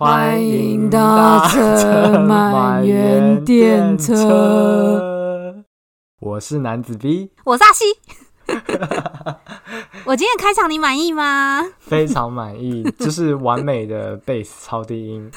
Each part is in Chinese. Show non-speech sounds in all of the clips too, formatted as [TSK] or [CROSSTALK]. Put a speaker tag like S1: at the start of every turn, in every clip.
S1: 欢迎搭乘满园电车。我是男子 B，
S2: 我是阿西。[LAUGHS] 我今天开场你满意吗？
S1: 非常满意，就是完美的贝斯超低音。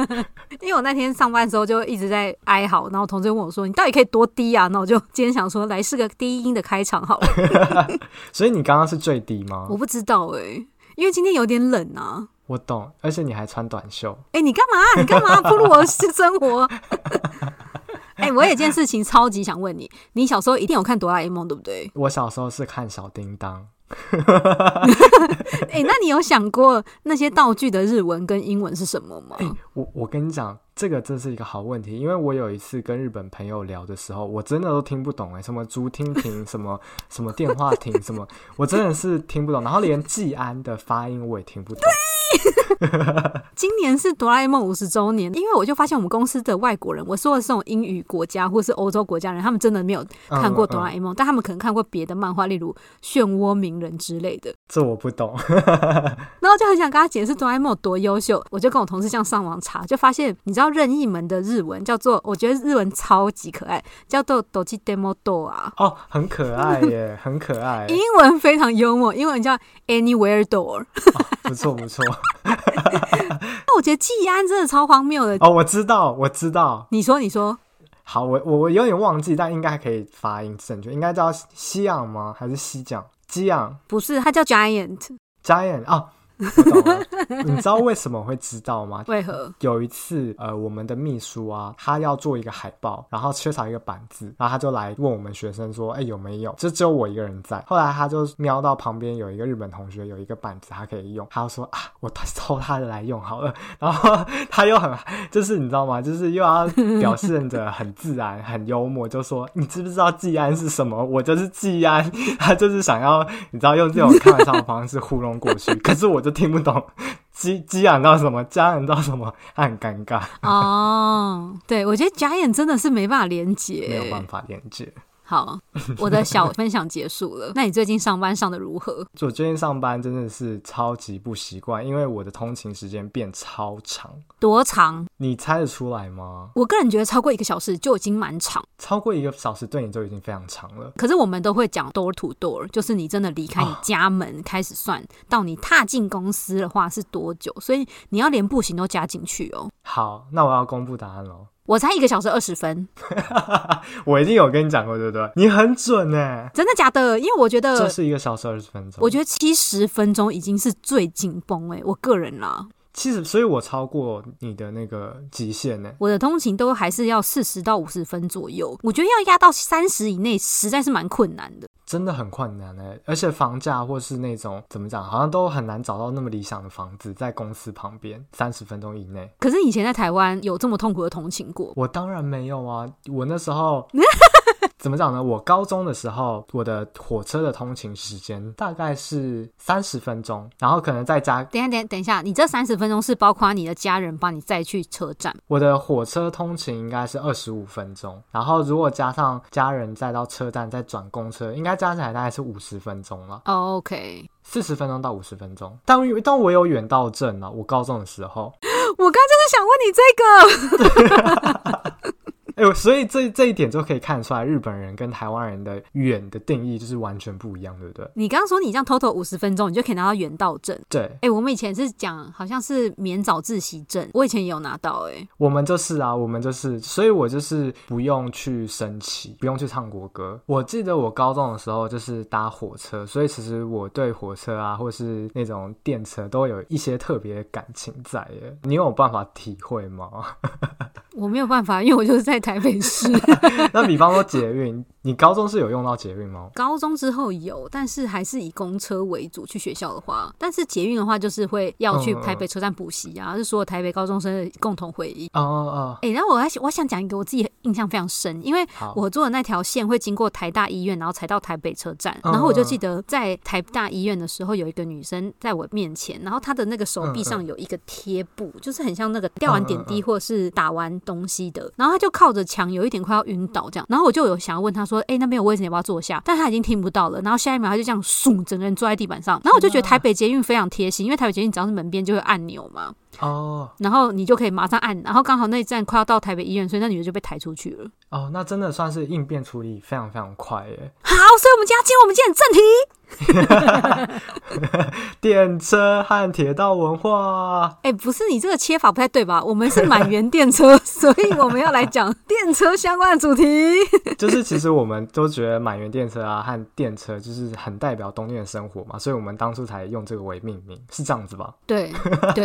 S1: [LAUGHS]
S2: 因为我那天上班的时候就一直在哀嚎，然后同事问我说：“你到底可以多低啊？”那我就今天想说来试个低音的开场好了。[LAUGHS]
S1: 所以你刚刚是最低吗？
S2: 我不知道哎、欸，因为今天有点冷啊。
S1: 我懂，而且你还穿短袖。
S2: 哎、欸，你干嘛？你干嘛暴露我的生活？[LAUGHS] 哎、欸，我有件事情超级想问你，你小时候一定有看哆啦 A 梦对不对？
S1: 我小时候是看小叮当。[LAUGHS]
S2: 哎、欸，那你有想过那些道具的日文跟英文是什么吗？
S1: 欸、我我跟你讲。这个真是一个好问题，因为我有一次跟日本朋友聊的时候，我真的都听不懂哎，什么竹蜻蜓，什么什么电话亭，什么，我真的是听不懂。然后连季安的发音我也听不懂。[LAUGHS] [LAUGHS]
S2: 今年是哆啦 A 梦五十周年，因为我就发现我们公司的外国人，我说的是这种英语国家或是欧洲国家人，他们真的没有看过哆啦 A 梦，嗯嗯、但他们可能看过别的漫画，例如漩涡鸣人之类的。
S1: 这我不懂。
S2: 然后就很想跟他解释哆啦 A 梦有多优秀，我就跟我同事这样上网查，就发现你知道。任意门的日文叫做，我觉得日文超级可爱，叫做 Doji Demo Do 啊。[LAUGHS]
S1: 哦，很可爱耶，很可爱。
S2: 英文非常幽默，英文叫 Anywhere Door。
S1: 哦，不错不错。[LAUGHS]
S2: 那我觉得季安真的超荒谬的。
S1: 哦，我知道，我知道。
S2: 你说，你说。
S1: 好，我我我有点忘记，但应该还可以发音正确，应该叫西昂吗？还是西讲？基洋？
S2: 不是，它叫 Giant。
S1: Giant 啊。我懂了，[LAUGHS] 你知道为什么会知道吗？
S2: 为何？
S1: 有一次，呃，我们的秘书啊，他要做一个海报，然后缺少一个板子，然后他就来问我们学生说：“哎，有没有？”就只有我一个人在。[LAUGHS] 后来他就瞄到旁边有一个日本同学有一个板子，他可以用，他就说：“啊，我偷他的来用好了。”然后他又很，就是你知道吗？就是又要表现着很自然、很幽默，就说：“你知不知道季安是什么？我就是季安。”他就是想要你知道用这种开玩笑的方式糊弄过去，[LAUGHS] 可是我。都听不懂，激激昂到什么？加人到什么？他很尴尬。
S2: 哦，对，我觉得假眼真的是没办法连接，
S1: 没有办法连接。
S2: 好，[LAUGHS] 我的小分享结束了。那你最近上班上的如何？
S1: 我最近上班真的是超级不习惯，因为我的通勤时间变超长。
S2: 多长？你
S1: 猜得出来吗？
S2: 我个人觉得超过一个小时就已经蛮长。
S1: 超过一个小时对你就已经非常长了。
S2: 可是我们都会讲 door to door，就是你真的离开你家门开始算，哦、到你踏进公司的话是多久？所以你要连步行都加进去哦。
S1: 好，那我要公布答案喽。
S2: 我才一个小时二十分，[LAUGHS]
S1: 我一定有跟你讲过，对不对？你很准哎，
S2: 真的假的？因为我觉得
S1: 这是一个小时二十分钟，
S2: 我觉得七十分钟已经是最紧绷哎，我个人啦。
S1: 其实，所以我超过你的那个极限呢。
S2: 我的通勤都还是要四十到五十分左右，我觉得要压到三十以内，实在是蛮困难的。
S1: 真的很困难哎，而且房价或是那种怎么讲，好像都很难找到那么理想的房子在公司旁边，三十分钟以内。
S2: 可是以前在台湾有这么痛苦的通勤过？
S1: 我当然没有啊，我那时候。[LAUGHS] [LAUGHS] 怎么讲呢？我高中的时候，我的火车的通勤时间大概是三十分钟，然后可能再加。
S2: 等一下，等等一下，你这三十分钟是包括你的家人帮你再去车站？
S1: 我的火车通勤应该是二十五分钟，然后如果加上家人再到车站再转公车，应该加起来大概是五十分钟了。
S2: Oh, OK，
S1: 四十分钟到五十分钟。但但我有远到证了，我高中的时候。[LAUGHS]
S2: 我刚就是想问你这个。[LAUGHS]
S1: 哎呦，所以这这一点就可以看出来，日本人跟台湾人的远的定义就是完全不一样，对不对？
S2: 你刚刚说你这样偷偷五十分钟，你就可以拿到远道证。
S1: 对，
S2: 哎，我们以前是讲好像是免早自习证，我以前也有拿到。哎，
S1: 我们就是啊，我们就是，所以我就是不用去升旗，不用去唱国歌。我记得我高中的时候就是搭火车，所以其实我对火车啊，或是那种电车都有一些特别的感情在。耶，你有办法体会吗？[LAUGHS]
S2: 我没有办法，因为我就是在台北市。[LAUGHS]
S1: 那比方说捷运。你高中是有用到捷运吗？
S2: 高中之后有，但是还是以公车为主。去学校的话，但是捷运的话，就是会要去台北车站补习啊，嗯、是所有台北高中生的共同回忆。哦哦哦！哎、欸，然后我还我想讲一个我自己印象非常深，因为我坐的那条线会经过台大医院，然后才到台北车站。然后我就记得在台大医院的时候，有一个女生在我面前，然后她的那个手臂上有一个贴布，嗯、就是很像那个吊完点滴或者是打完东西的。然后她就靠着墙，有一点快要晕倒这样。然后我就有想要问她说。说：“哎、欸，那边有位置，你要不要坐下？”但他已经听不到了。然后下一秒他就这样，嗖，整个人坐在地板上。然后我就觉得台北捷运非常贴心，因为台北捷运只要是门边就会按钮嘛。哦。然后你就可以马上按，然后刚好那一站快要到台北医院，所以那女的就被抬出去了。
S1: 哦，那真的算是应变处理非常非常快耶。
S2: 好，所以我们今天进入我们今天的正题。[LAUGHS] [LAUGHS]
S1: 电车和铁道文化，
S2: 哎、欸，不是你这个切法不太对吧？我们是满员电车，所以我们要来讲电车相关的主题。[LAUGHS]
S1: 就是其实我们都觉得满员电车啊和电车就是很代表东京的生活嘛，所以我们当初才用这个为命名，是这样子吧？
S2: 对对，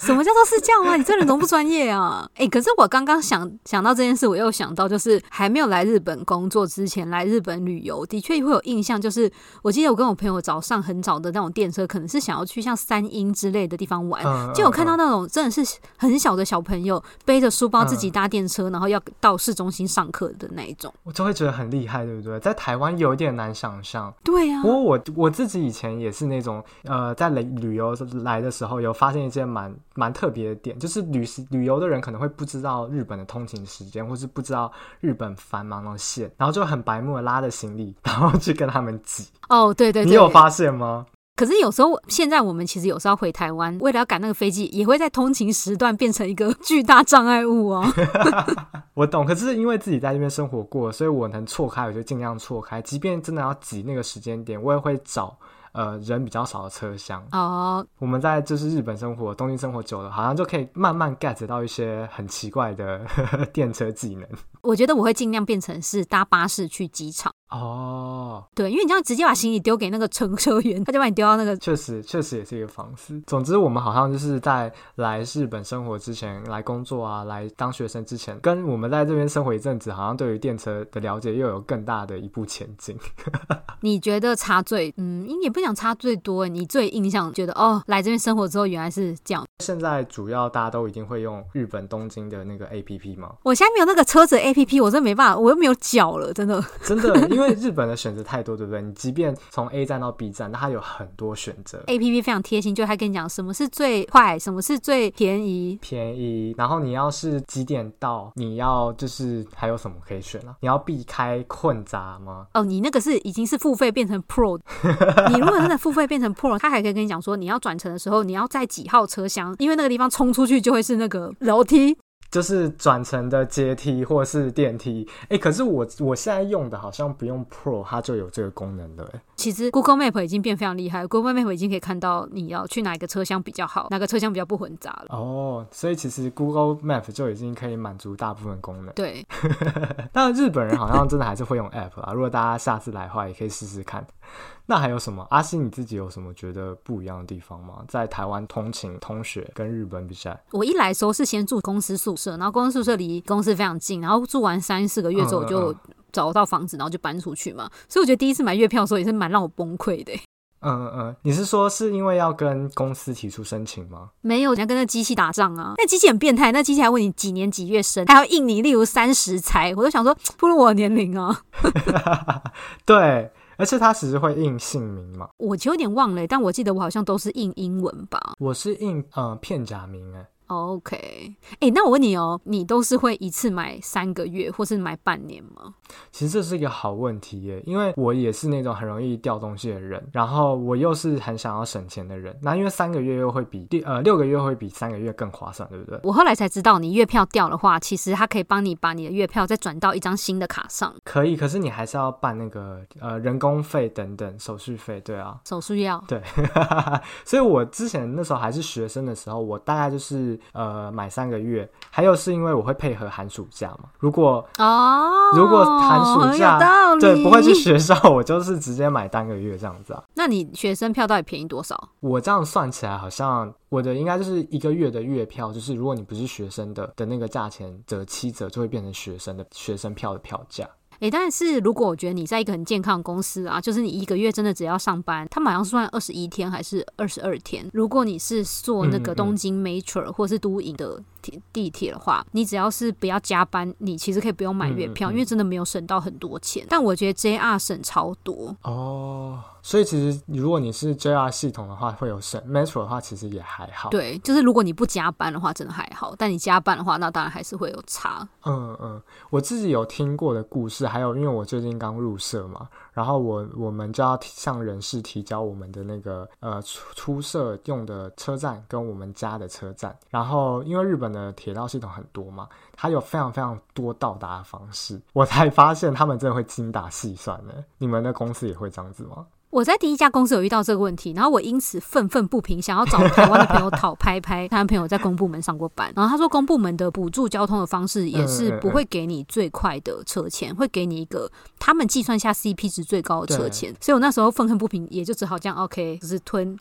S2: 什么叫做是这样啊？你这人怎么不专业啊！哎、欸，可是我刚刚想想到这件事，我又想到就是还没有来日本工作之前，来日本旅游的确会有印象，就是。我记得我跟我朋友早上很早的那种电车，可能是想要去像三鹰之类的地方玩，就有看到那种真的是很小的小朋友背着书包自己搭电车，然后要到市中心上课的那一种，
S1: 我就会觉得很厉害，对不对？在台湾有点难想象。
S2: 对呀、啊，
S1: 不过我我自己以前也是那种，呃，在旅旅游来的时候，有发现一件蛮蛮特别的点，就是旅旅游的人可能会不知道日本的通勤时间，或是不知道日本繁忙的线，然后就很白目的拉着行李，然后去跟他们挤。
S2: 哦，对对对，
S1: 你有发现吗？
S2: 可是有时候，现在我们其实有时候回台湾，为了要赶那个飞机，也会在通勤时段变成一个巨大障碍物哦。[LAUGHS] [LAUGHS]
S1: 我懂，可是因为自己在这边生活过，所以我能错开，我就尽量错开。即便真的要挤那个时间点，我也会找呃人比较少的车厢。哦，我们在就是日本生活、东京生活久了，好像就可以慢慢 get 到一些很奇怪的 [LAUGHS] 电车技能。
S2: 我觉得我会尽量变成是搭巴士去机场。
S1: 哦，
S2: 对，因为你这样直接把行李丢给那个乘车员，他就把你丢到那个。
S1: 确实，确实也是一个方式。总之，我们好像就是在来日本生活之前，来工作啊，来当学生之前，跟我们在这边生活一阵子，好像对于电车的了解又有更大的一步前进。[LAUGHS]
S2: 你觉得差最，嗯，也不想差最多。你最印象觉得哦，来这边生活之后原来是这样。
S1: 现在主要大家都一定会用日本东京的那个 APP 吗？
S2: 我现在没有那个车子 APP，我真的没办法，我又没有脚了，真的，
S1: 真的。因为日本的选择太多，对不对？你即便从 A 站到 B 站，那它有很多选择。
S2: A P P 非常贴心，就它跟你讲什么是最快，什么是最便宜。
S1: 便宜，然后你要是几点到，你要就是还有什么可以选啊？你要避开混杂吗？
S2: 哦，你那个是已经是付费变成 Pro。[LAUGHS] 你如果真的付费变成 Pro，它还可以跟你讲说，你要转乘的时候，你要在几号车厢，因为那个地方冲出去就会是那个楼梯。
S1: 就是转乘的阶梯或是电梯，哎、欸，可是我我现在用的好像不用 Pro，它就有这个功能的。哎，
S2: 其实 Google Map 已经变非常厉害，Google Map 已经可以看到你要去哪一个车厢比较好，哪个车厢比较不混杂了。
S1: 哦，所以其实 Google Map 就已经可以满足大部分功能。
S2: 对，[LAUGHS]
S1: 但日本人好像真的还是会用 App 啊。如果大家下次来的话，也可以试试看。那还有什么？阿星你自己有什么觉得不一样的地方吗？在台湾通勤、通学跟日本比赛，
S2: 我一来的时候是先住公司宿舍，然后公司宿舍离公司非常近，然后住完三四个月之后，我就找到房子，然后就搬出去嘛。所以我觉得第一次买月票的时候也是蛮让我崩溃的。
S1: 嗯嗯嗯，你是说是因为要跟公司提出申请吗？
S2: 没有，你要跟那机器打仗啊！那机器很变态，那机器还问你几年几月生，还要印你，例如三十才，我都想说 [TSK] 不如我的年龄啊。[LAUGHS]
S1: 对。而且他只是会印姓名嘛？
S2: 我就有点忘了，但我记得我好像都是印英文吧。
S1: 我是印呃片假名哎。
S2: OK，哎、欸，那我问你哦，你都是会一次买三个月，或是买半年吗？
S1: 其实这是一个好问题耶，因为我也是那种很容易掉东西的人，然后我又是很想要省钱的人。那因为三个月又会比第呃六个月会比三个月更划算，对不对？
S2: 我后来才知道，你月票掉的话，其实它可以帮你把你的月票再转到一张新的卡上。
S1: 可以，可是你还是要办那个呃人工费等等手续费，对啊，
S2: 手续要
S1: 对。[LAUGHS] 所以我之前那时候还是学生的时候，我大概就是。呃，买三个月，还有是因为我会配合寒暑假嘛。如果哦，如果寒暑假对不会去学校，我就是直接买单个月这样子啊。
S2: 那你学生票到底便宜多少？
S1: 我这样算起来，好像我的应该就是一个月的月票，就是如果你不是学生的的那个价钱折七折，就会变成学生的学生票的票价。
S2: 诶、欸，但是如果我觉得你在一个很健康的公司啊，就是你一个月真的只要上班，他们好像是算二十一天还是二十二天？如果你是做那个东京 m a t r e 或是都营的铁地铁的话，你只要是不要加班，你其实可以不用买月票，嗯嗯，因为真的没有省到很多钱。但我觉得 JR 省超多
S1: 哦。所以其实如果你是 JR 系统的话，会有省；Metro 的话，其实也还好。
S2: 对，就是如果你不加班的话，真的还好；但你加班的话，那当然还是会有差。
S1: 嗯嗯，我自己有听过的故事，还有因为我最近刚入社嘛，然后我我们就要向人事提交我们的那个呃出出社用的车站跟我们家的车站。然后因为日本的铁道系统很多嘛，它有非常非常多到达的方式，我才发现他们真的会精打细算呢。你们的公司也会这样子吗？
S2: 我在第一家公司有遇到这个问题，然后我因此愤愤不平，想要找台湾的朋友讨拍拍。台湾朋友在公部门上过班，[LAUGHS] 然后他说公部门的补助交通的方式也是不会给你最快的车钱，会给你一个他们计算下 CP 值最高的车钱。所以我那时候愤恨不平，也就只好这样 OK，就是吞。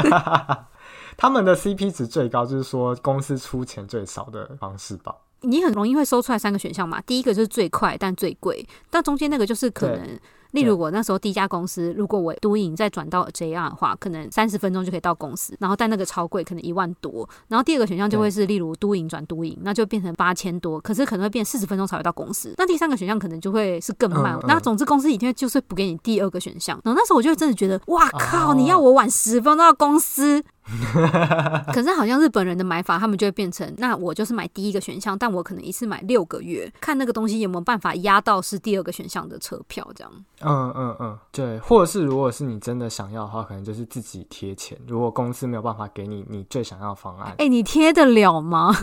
S2: [LAUGHS]
S1: 他们的 CP 值最高，就是说公司出钱最少的方式吧。
S2: 你很容易会搜出来三个选项嘛，第一个就是最快但最贵，但中间那个就是可能。例如我那时候第一家公司，如果我都营再转到 JR 的话，可能三十分钟就可以到公司，然后但那个超贵，可能一万多。然后第二个选项就会是，例如都营转都营，那就变成八千多，可是可能会变四十分钟才会到公司。那第三个选项可能就会是更慢。嗯嗯、那总之公司一定会就是不给你第二个选项。然后那时候我就真的觉得，哇靠！你要我晚十分钟到公司？[LAUGHS] 可是好像日本人的买法，他们就会变成，那我就是买第一个选项，但我可能一次买六个月，看那个东西有没有办法压到是第二个选项的车票，这样。
S1: 嗯嗯嗯，对，或者是如果是你真的想要的话，可能就是自己贴钱。如果公司没有办法给你你最想要的方案，
S2: 哎、欸，你贴得了吗？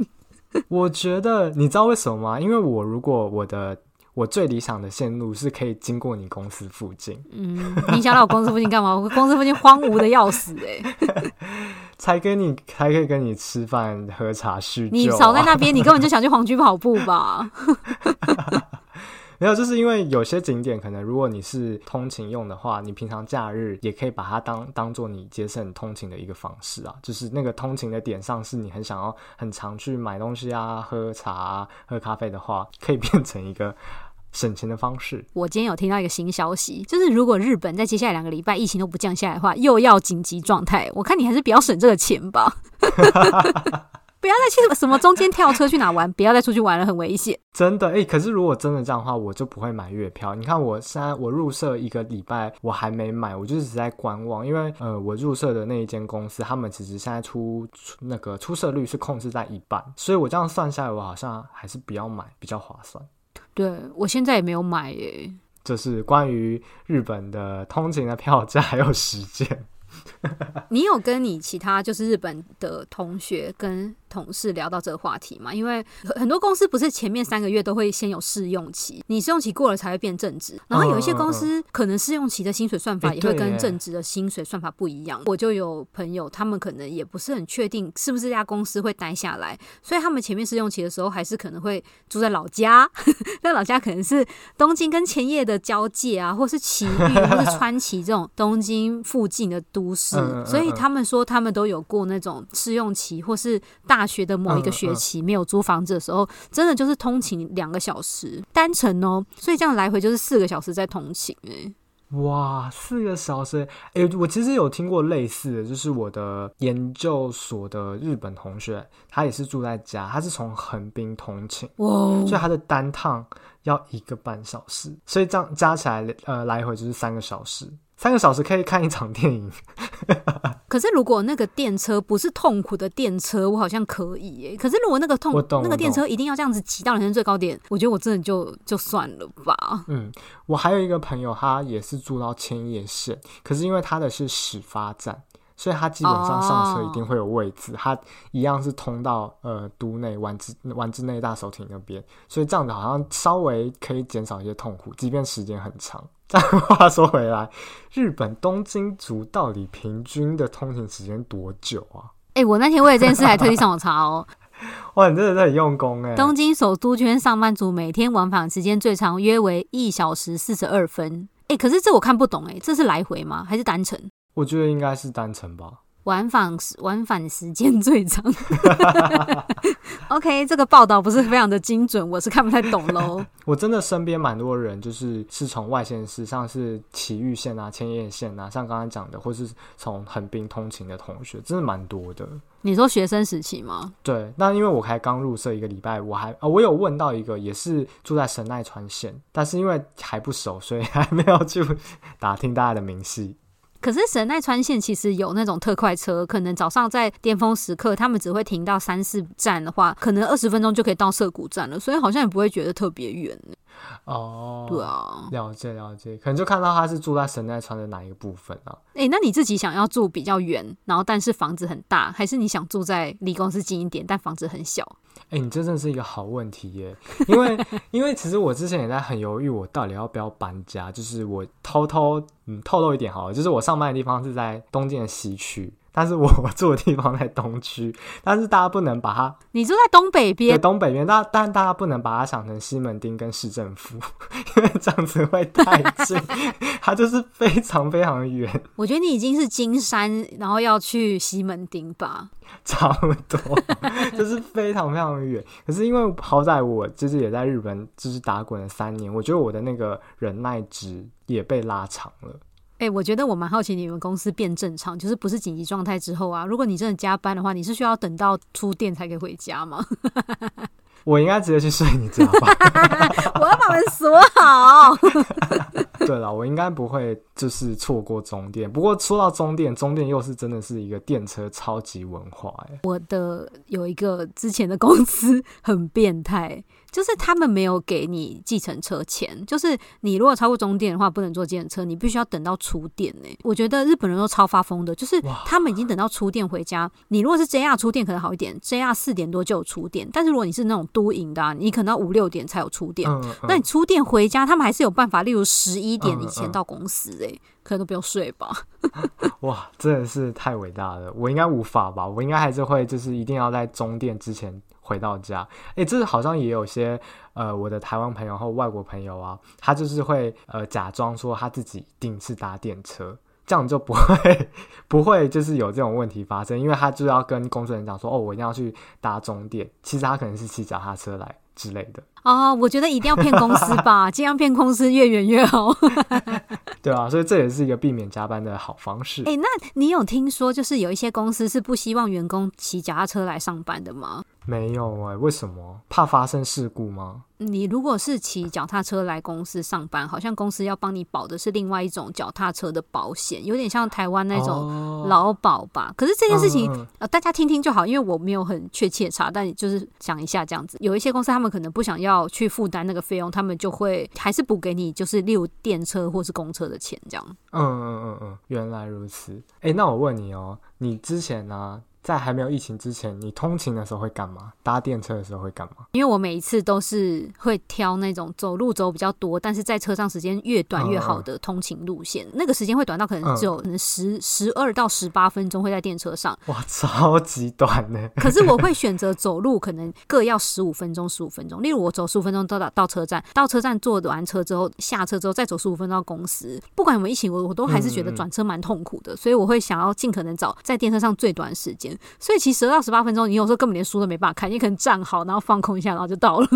S2: [LAUGHS]
S1: 我觉得你知道为什么吗？因为我如果我的。我最理想的线路是可以经过你公司附近。
S2: 嗯，你想到我公司附近干嘛？我公司附近荒芜的要死哎、欸！[LAUGHS]
S1: 才跟你才可以跟你吃饭喝茶叙旧、啊。
S2: 你少在那边，你根本就想去黄居跑步吧？[LAUGHS]
S1: 没有，就是因为有些景点可能，如果你是通勤用的话，你平常假日也可以把它当当做你节省通勤的一个方式啊。就是那个通勤的点上，是你很想要很常去买东西啊、喝茶啊、喝咖啡的话，可以变成一个省钱的方式。
S2: 我今天有听到一个新消息，就是如果日本在接下来两个礼拜疫情都不降下来的话，又要紧急状态。我看你还是比较省这个钱吧。[LAUGHS] 不要再去什么中间跳车去哪玩，不要再出去玩了，很危险。
S1: 真的哎、欸，可是如果真的这样的话，我就不会买月票。你看我现在我入社一个礼拜，我还没买，我就是只在观望。因为呃，我入社的那一间公司，他们其实现在出，出那个出社率是控制在一半，所以我这样算下来，我好像还是不要买比较划算。
S2: 对，我现在也没有买耶。
S1: 这是关于日本的通勤的票价还有时间。[LAUGHS]
S2: 你有跟你其他就是日本的同学跟同事聊到这个话题吗？因为很多公司不是前面三个月都会先有试用期，你试用期过了才会变正职。然后有一些公司可能试用期的薪水算法也会跟正职的薪水算法不一样。我就有朋友，他们可能也不是很确定是不是这家公司会待下来，所以他们前面试用期的时候还是可能会住在老家。[LAUGHS] 在老家可能是东京跟千叶的交界啊，或是埼玉，或是川崎这种东京附近的都市。所以他们说他们都有过那种试用期，或是大。学的某一个学期没有租房子的时候，真的就是通勤两个小时单程哦，所以这样来回就是四个小时在通勤哎，
S1: 哇，四个小时哎，我其实有听过类似的，就是我的研究所的日本同学，他也是住在家，他是从横滨通勤，哇，所以他的单趟要一个半小时，所以这样加起来呃来回就是三个小时。三个小时可以看一场电影，[LAUGHS]
S2: 可是如果那个电车不是痛苦的电车，我好像可以耶。可是如果那个痛那个电车一定要这样子挤到人生最高点，我觉得我真的就就算了吧。
S1: 嗯，我还有一个朋友，他也是住到千叶县，可是因为他的是始发站，所以他基本上上车一定会有位置，他一样是通到呃都内丸之丸之内大手町那边，所以这样子好像稍微可以减少一些痛苦，即便时间很长。但话说回来，日本东京族到底平均的通勤时间多久啊？
S2: 哎、欸，我那天为了这件事还特地上网查哦。[LAUGHS]
S1: 哇，你真的是很用功哎！
S2: 东京首都圈上班族每天往返时间最长约为一小时四十二分。哎、欸，可是这我看不懂哎，这是来回吗？还是单程？
S1: 我觉得应该是单程吧。
S2: 往返往返时间最长。[LAUGHS] OK，这个报道不是非常的精准，我是看不太懂喽。[LAUGHS]
S1: 我真的身边蛮多人，就是是从外县市，像是埼玉县啊、千叶县啊，像刚刚讲的，或是从横滨通勤的同学，真的蛮多的。
S2: 你说学生时期吗？
S1: 对，那因为我还刚入社一个礼拜，我还啊、哦，我有问到一个也是住在神奈川县，但是因为还不熟，所以还没有去打听大家的明细。
S2: 可是神奈川县其实有那种特快车，可能早上在巅峰时刻，他们只会停到三四站的话，可能二十分钟就可以到涩谷站了，所以好像也不会觉得特别远。
S1: 哦，
S2: 对啊，
S1: 了解了解，可能就看到他是住在神奈川的哪一个部分啊？
S2: 哎、欸，那你自己想要住比较远，然后但是房子很大，还是你想住在离公司近一点，但房子很小？
S1: 哎、欸，你这真的是一个好问题耶，因为 [LAUGHS] 因为其实我之前也在很犹豫，我到底要不要搬家。就是我偷偷嗯透露一点好了，就是我上班的地方是在东京的西区。但是 [LAUGHS] 我住的地方在东区，但是大家不能把它，
S2: 你住在东北边，
S1: 对，东北边，但但大家不能把它想成西门町跟市政府，[LAUGHS] 因为这样子会太近，[LAUGHS] 它就是非常非常远。
S2: 我觉得你已经是金山，然后要去西门町吧，
S1: 差不多，就是非常非常远。可是因为好歹我就是也在日本就是打滚了三年，我觉得我的那个忍耐值也被拉长了。
S2: 哎、欸，我觉得我蛮好奇你们公司变正常，就是不是紧急状态之后啊？如果你真的加班的话，你是需要等到出店才可以回家吗？[LAUGHS]
S1: 我应该直接去睡你知道吧。[LAUGHS]
S2: 我要把门锁好。
S1: 对了，我应该不会就是错过终点。不过说到终点，终点又是真的是一个电车超级文化哎。
S2: 我的有一个之前的公司很变态，就是他们没有给你计程车钱，就是你如果超过终点的话，不能坐计程车，你必须要等到出电呢。我觉得日本人都超发疯的，就是他们已经等到出电回家。你如果是 JR 出电可能好一点，JR 四点多就有出电，但是如果你是那种都营的啊，你可能要五六点才有出电。嗯嗯、那你出电回家，他们还是有办法，例如十一。一点以前到公司哎、欸，嗯嗯、可能都不用睡吧。[LAUGHS]
S1: 哇，真的是太伟大了！我应该无法吧？我应该还是会，就是一定要在终点之前回到家。诶、这好像也有些呃，我的台湾朋友或外国朋友啊，他就是会呃假装说他自己一定是搭电车，这样就不会不会就是有这种问题发生，因为他就要跟工作人员讲说哦，我一定要去搭终点，其实他可能是骑脚踏车来之类的。
S2: 哦，我觉得一定要骗公司吧，[LAUGHS] 尽量骗公司越远越好。[LAUGHS]
S1: 对啊，所以这也是一个避免加班的好方式。
S2: 哎、欸，那你有听说就是有一些公司是不希望员工骑脚踏车来上班的吗？
S1: 没有哎、欸，为什么？怕发生事故吗？
S2: 你如果是骑脚踏车来公司上班，好像公司要帮你保的是另外一种脚踏车的保险，有点像台湾那种劳保吧。哦、可是这件事情、嗯、呃，大家听听就好，因为我没有很确切查，但就是想一下这样子。有一些公司他们可能不想要去负担那个费用，他们就会还是补给你，就是例如电车或是公车的钱这样。
S1: 嗯嗯嗯嗯，原来如此。哎、那我问你哦，你之前呢、在还没有疫情之前，你通勤的时候会干嘛？搭电车的时候会干嘛？
S2: 因为我每一次都是会挑那种走路走比较多，但是在车上时间越短越好的通勤路线。嗯、那个时间会短到可能只有可能十十二到十八分钟会在电车上。
S1: 哇，超级短呢！[LAUGHS]
S2: 可是我会选择走路，可能各要十五分钟，十五分钟。例如我走十五分钟到达到车站，到车站坐完车之后下车之后再走十五分钟到公司。不管有没有疫情，我我都还是觉得转车蛮痛苦的，嗯、所以我会想要尽可能找在电车上最短时间。所以其实。到十八分钟，你有时候根本连书都没办法看，你可能站好，然后放空一下，然后就到了。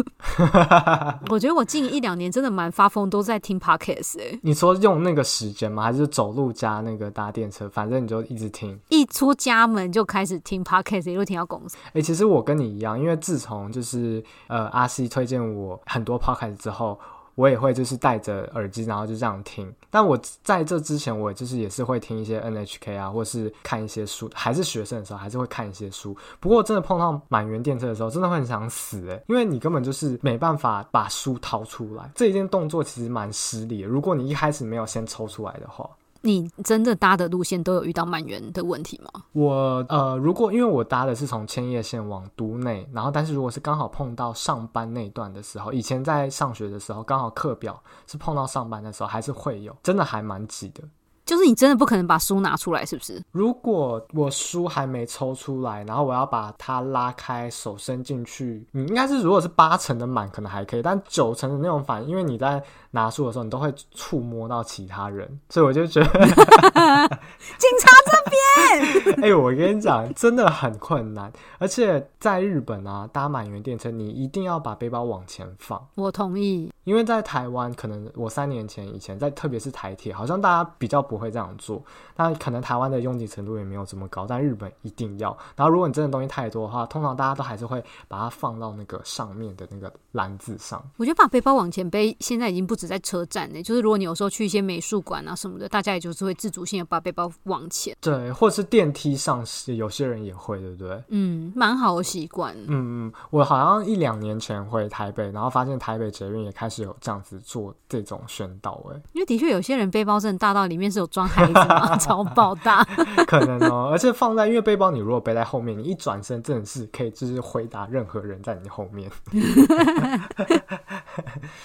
S2: [LAUGHS] 我觉得我近一两年真的蛮发疯，都在听 podcast 哎、欸。
S1: 你说用那个时间吗？还是走路加那个搭电车？反正你就一直听，
S2: 一出家门就开始听 podcast，一路听到公司。
S1: 哎、欸，其实我跟你一样，因为自从就是呃阿西推荐我很多 podcast 之后。我也会就是戴着耳机，然后就这样听。但我在这之前，我就是也是会听一些 NHK 啊，或是看一些书。还是学生的时候，还是会看一些书。不过真的碰到满员电车的时候，真的会很想死诶，因为你根本就是没办法把书掏出来。这一件动作其实蛮失礼的。如果你一开始没有先抽出来的话。
S2: 你真的搭的路线都有遇到满员的问题吗？
S1: 我呃，如果因为我搭的是从千叶县往都内，然后但是如果是刚好碰到上班那段的时候，以前在上学的时候，刚好课表是碰到上班的时候，还是会有，真的还蛮挤的。
S2: 就是你真的不可能把书拿出来，是不是？
S1: 如果我书还没抽出来，然后我要把它拉开，手伸进去，你应该是如果是八成的满可能还可以，但九成的那种反应，因为你在拿书的时候，你都会触摸到其他人，所以我就觉得，[LAUGHS] 警
S2: 察这边。[LAUGHS]
S1: 哎、欸，我跟你讲，真的很困难，而且在日本啊，搭满员电车，你一定要把背包往前放。
S2: 我同意，
S1: 因为在台湾，可能我三年前以前在，特别是台铁，好像大家比较不会这样做。那可能台湾的拥挤程度也没有这么高，但日本一定要。然后，如果你真的东西太多的话，通常大家都还是会把它放到那个上面的那个篮子上。
S2: 我觉得把背包往前背，现在已经不止在车站呢，就是如果你有时候去一些美术馆啊什么的，大家也就是会自主性的把背包往前。
S1: 对，或者是电梯上，是有些人也会，对不对？
S2: 嗯，蛮好的习惯。
S1: 嗯嗯，我好像一两年前回台北，然后发现台北捷运也开始有这样子做这种宣导，哎，[LAUGHS]
S2: 因为的确有些人背包真的大到里面是有装孩子嘛，[LAUGHS] 超爆大，[LAUGHS]
S1: 可能哦。而且放在，因为背包你如果背在后面，你一转身真的是可以就是回答任何人在你后面。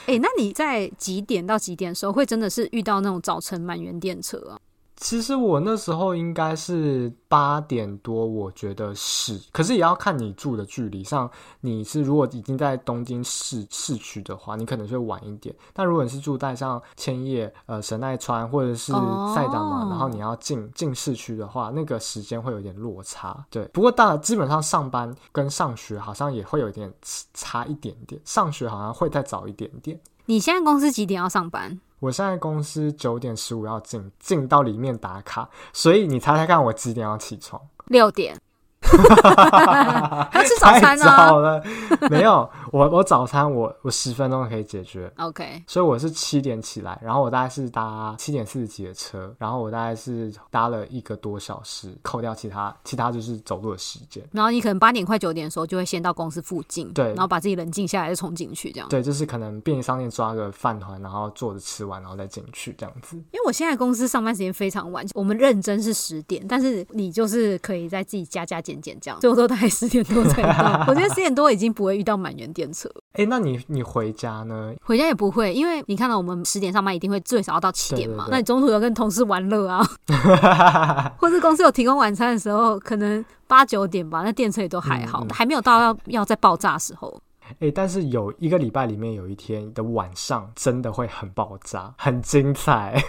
S2: 哎、欸，那你在几点到几点的时候会真的是遇到那种早晨满员电车啊？
S1: 其实我那时候应该是八点多，我觉得是，可是也要看你住的距离。像你是如果已经在东京市市区的话，你可能会晚一点。但如果你是住在像千叶、呃神奈川或者是埼玉嘛，然后你要进进市区的话，那个时间会有点落差。对，不过大基本上上班跟上学好像也会有点差一点点，上学好像会再早一点点。
S2: 你现在公司几点要上班？
S1: 我现在公司九点十五要进，进到里面打卡，所以你猜猜看我几点要起床？
S2: 六点。[LAUGHS] 还吃早餐呢？
S1: 太早了，没有，我我早餐我我十分钟可以解决。
S2: OK，
S1: 所以我是七点起来，然后我大概是搭七点四十几的车，然后我大概是搭了一个多小时，扣掉其他其他就是走路的时间。
S2: 然后你可能八点快九点的时候就会先到公司附近，
S1: 对，
S2: 然后把自己冷静下来再冲进去，这样。
S1: 对，就是可能便利商店抓个饭团，然后坐着吃完，然后再进去这样子。
S2: 因为我现在公司上班时间非常晚，我们认真是十点，但是你就是可以在自己加加减减这样，最后都。大概十点多才到，[LAUGHS] 我觉得十点多已经不会遇到满员电车。
S1: 哎、欸，那你你回家呢？
S2: 回家也不会，因为你看到我们十点上班，一定会最少要到七点嘛。那你中途有跟同事玩乐啊，[LAUGHS] 或是公司有提供晚餐的时候，可能八九点吧，那电车也都还好，嗯嗯，还没有到要要在爆炸的时候。
S1: 哎、欸，但是有一个礼拜里面有一天的晚上，真的会很爆炸，很精彩。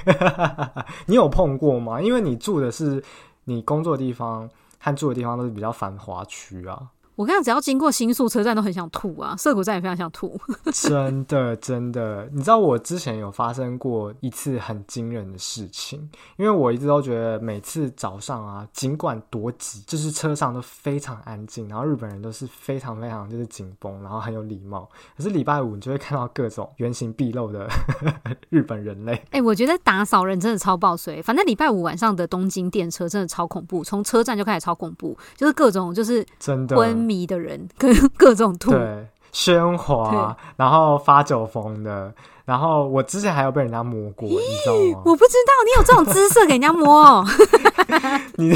S1: [LAUGHS] 你有碰过吗？因为你住的是你工作的地方。看住的地方都是比较繁华区啊。
S2: 我刚刚只要经过新宿车站都很想吐啊，涩谷站也非常想吐。[LAUGHS]
S1: 真的真的，你知道我之前有发生过一次很惊人的事情，因为我一直都觉得每次早上啊，尽管多挤，就是车上都非常安静，然后日本人都是非常非常就是紧绷，然后很有礼貌。可是礼拜五你就会看到各种原形毕露的 [LAUGHS] 日本人类。
S2: 哎、欸，我觉得打扫人真的超爆水。反正礼拜五晚上的东京电车真的超恐怖，从车站就开始超恐怖，就是各种就是
S1: 真的
S2: 迷的人 [LAUGHS] 跟各种吐，
S1: 对，喧哗，然后发酒疯的，然后我之前还有被人家摸过，你知道吗？
S2: 我不知道你有这种姿色给人家摸哦。[LAUGHS] [LAUGHS]
S1: 你，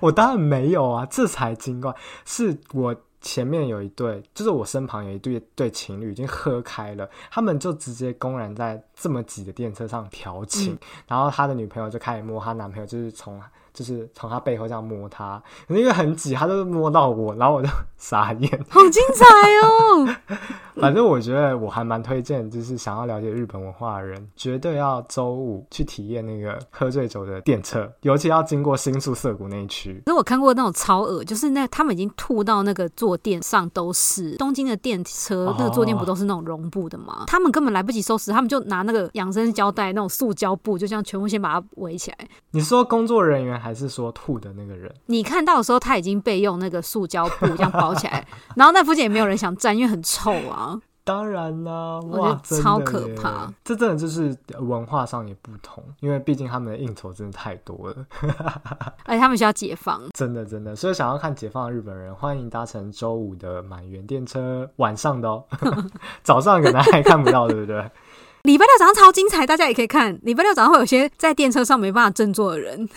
S1: 我当然没有啊，这才惊怪。是我前面有一对，就是我身旁有一对对情侣已经喝开了，他们就直接公然在这么挤的电车上调情，嗯，然后他的女朋友就开始摸他男朋友，就是从。就是从他背后这样摸他，因为很挤，他就摸到我，然后我就傻眼。
S2: 好精彩哦！[LAUGHS]
S1: 反正我觉得我还蛮推荐，就是想要了解日本文化的人，绝对要周五去体验那个喝醉酒的电车，尤其要经过新宿涩谷那一区。
S2: 可是我看过那种超恶，就是那他们已经吐到那个坐垫上都是。东京的电车那个坐垫不都是那种绒布的吗？他们根本来不及收拾，他们就拿那个养生胶带那种塑胶布，就这样全部先把它围起来。
S1: 你说工作人员还是说吐的那个人？
S2: 你看到的时候，他已经被用那个塑胶布这样包起来，[LAUGHS] 然后那附近也没有人想站，因为很臭啊。
S1: 当然啦，
S2: 我觉得超可怕。
S1: 这真的就是文化上也不同，因为毕竟他们的应酬真的太多了，[LAUGHS]
S2: 而且他们需要解放。
S1: 真的真的，所以想要看解放的日本人，欢迎搭乘周五的满员电车，晚上的哦，[LAUGHS] 早上可能还看不到，对不对？
S2: 礼拜六早上超精彩，大家也可以看。礼拜六早上会有些在电车上没办法振作的人。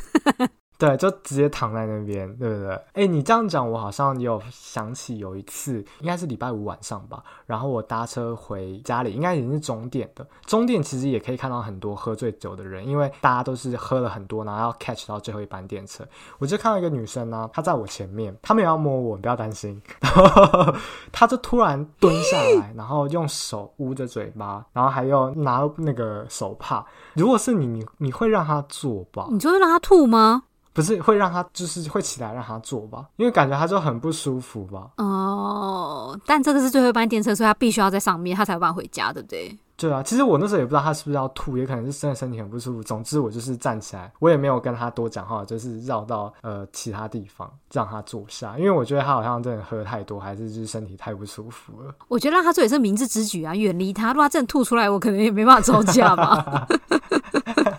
S1: 对，就直接躺在那边，对不对？哎，你这样讲，我好像有想起有一次，应该是礼拜五晚上吧。然后我搭车回家里，应该已经是终点的。终点其实也可以看到很多喝醉酒的人，因为大家都是喝了很多，然后要 catch 到最后一班电车。我就看到一个女生呢、她在我前面，她没有要摸我，不要担心。然 [LAUGHS] 后她就突然蹲下来，然后用手捂着嘴巴，然后还要拿那个手帕。如果是你，你你会让她坐吧？
S2: 你就会让她吐吗？
S1: 不是会让他就是会起来让他坐吧？因为感觉他就很不舒服吧。
S2: 哦，但这个是最后一班电车，所以他必须要在上面，他才有办法回家，对不对？
S1: 对啊，其实我那时候也不知道他是不是要吐，也可能是真的身体很不舒服。总之我就是站起来，我也没有跟他多讲话，就是绕到呃其他地方让他坐下，因为我觉得他好像真的喝太多，还是就是身体太不舒服了。
S2: 我觉得让他坐也是明智之举啊，远离他。如果他真的吐出来，我可能也没办法招架吧。[LAUGHS]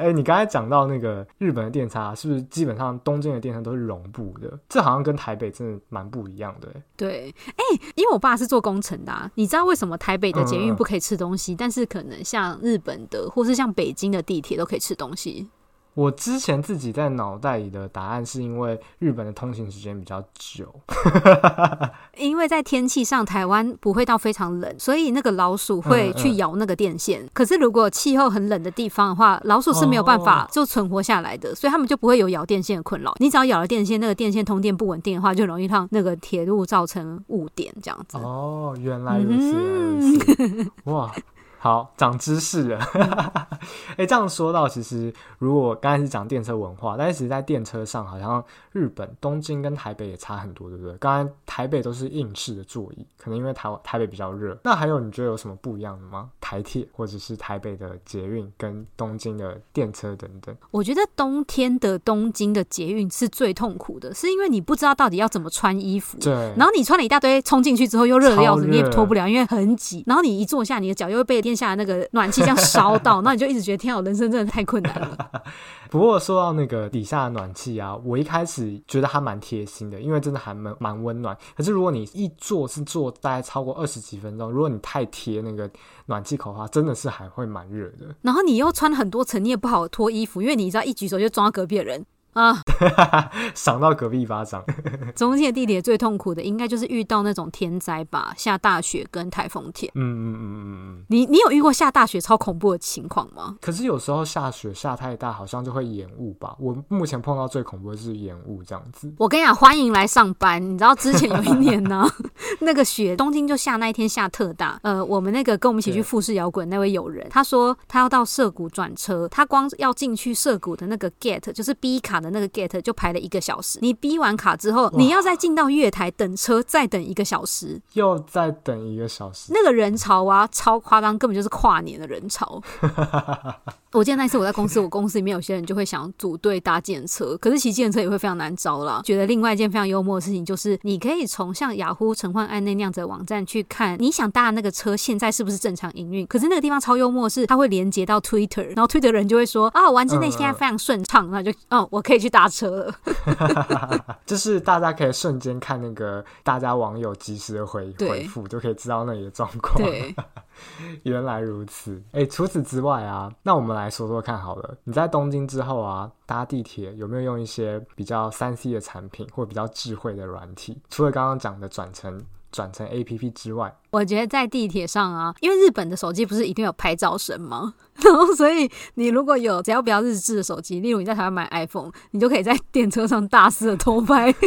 S1: 哎、欸，你刚才讲到那个日本的电车，是不是基本上东京的电车都是绒布的？这好像跟台北真的蛮不一样的。
S2: 对，哎、欸，因为我爸是做工程的、啊，你知道为什么台北的捷运不可以吃东西，嗯、但是可能像日本的或是像北京的地铁都可以吃东西？
S1: 我之前自己在脑袋里的答案是因为日本的通行时间比较久，[LAUGHS]
S2: 因为在天气上台湾不会到非常冷，所以那个老鼠会去咬那个电线。嗯嗯、可是如果气候很冷的地方的话，老鼠是没有办法就存活下来的，哦、所以他们就不会有咬电线的困扰。你只要咬了电线，那个电线通电不稳定的话，就容易让那个铁路造成误点这样子。
S1: 哦，原来如此，嗯、原来如此哇。好，长知识了。哎、欸，这样说到，其实如果刚才是讲电车文化，但是其实在电车上，好像日本东京跟台北也差很多，对不对？刚才台北都是硬式的座椅，可能因为台台北比较热。那还有你觉得有什么不一样的吗？台铁或者是台北的捷运跟东京的电车等等？
S2: 我觉得冬天的东京的捷运是最痛苦的，是因为你不知道到底要怎么穿衣服。
S1: 对。
S2: 然后你穿了一大堆，冲进去之后又热的要死，你也脱不了，因为很挤。然后你一坐下，你的脚又会被。天下那个暖气这样烧到，[LAUGHS] 那你就一直觉得天啊，人生真的太困难了。[LAUGHS]
S1: 不过说到那个底下的暖气啊，我一开始觉得还蛮贴心的，因为真的还蛮蛮温暖。可是如果你一坐是坐大概超过二十几分钟，如果你太贴那个暖气口的话，真的是还会蛮热的。
S2: 然后你又穿很多层，你也不好脱衣服，因为你知道一举手就撞到隔壁的人。啊，[LAUGHS]
S1: 赏到隔壁一巴掌。[LAUGHS]
S2: 中间的地铁最痛苦的，应该就是遇到那种天灾吧，下大雪跟台风天。嗯嗯嗯嗯嗯。你你有遇过下大雪超恐怖的情况吗？
S1: 可是有时候下雪下太大，好像就会延误吧。我目前碰到最恐怖的是延误这样子。
S2: 我跟你讲，欢迎来上班。你知道之前有一年呢，[LAUGHS] 那个雪东京就下那一天下特大。呃，我们那个跟我们一起去富士摇滚那位友人，他说他要到涩谷转车，他光要进去涩谷的那个 gate 就是 B 卡。的那个 gate 就排了一个小时，你逼完卡之后，你要再进到月台等车，再等一个小时，
S1: 又再等一个小时，
S2: 那个人潮啊，超夸张，根本就是跨年的人潮。[LAUGHS] 我记得那次我在公司，我公司里面有些人就会想组队搭计程车，可是骑计程车也会非常难招啦。觉得另外一件非常幽默的事情就是，你可以从像雅虎陈换案那样子的网站去看，你想搭的那个车现在是不是正常营运？可是那个地方超幽默的是，它会连接到 Twitter，[LAUGHS] 然后 Twitter 的人就会说啊，丸之内现在非常顺畅，那就哦，我可以去搭车了。[LAUGHS] [LAUGHS]
S1: 就是大家可以瞬间看那个大家网友及时的回对回复，就可以知道那里的状况。对。[LAUGHS] 原来如此，哎，除此之外啊，那我们来说说看好了。你在东京之后啊，搭地铁有没有用一些比较三 C 的产品，或比较智慧的软体？除了刚刚讲的转成转成 APP 之外，
S2: 我觉得在地铁上啊，因为日本的手机不是一定有拍照神吗？[LAUGHS] 然后所以你如果有只要不要日制的手机，例如你在台湾买 iPhone，你就可以在电车上大肆的偷拍。[LAUGHS]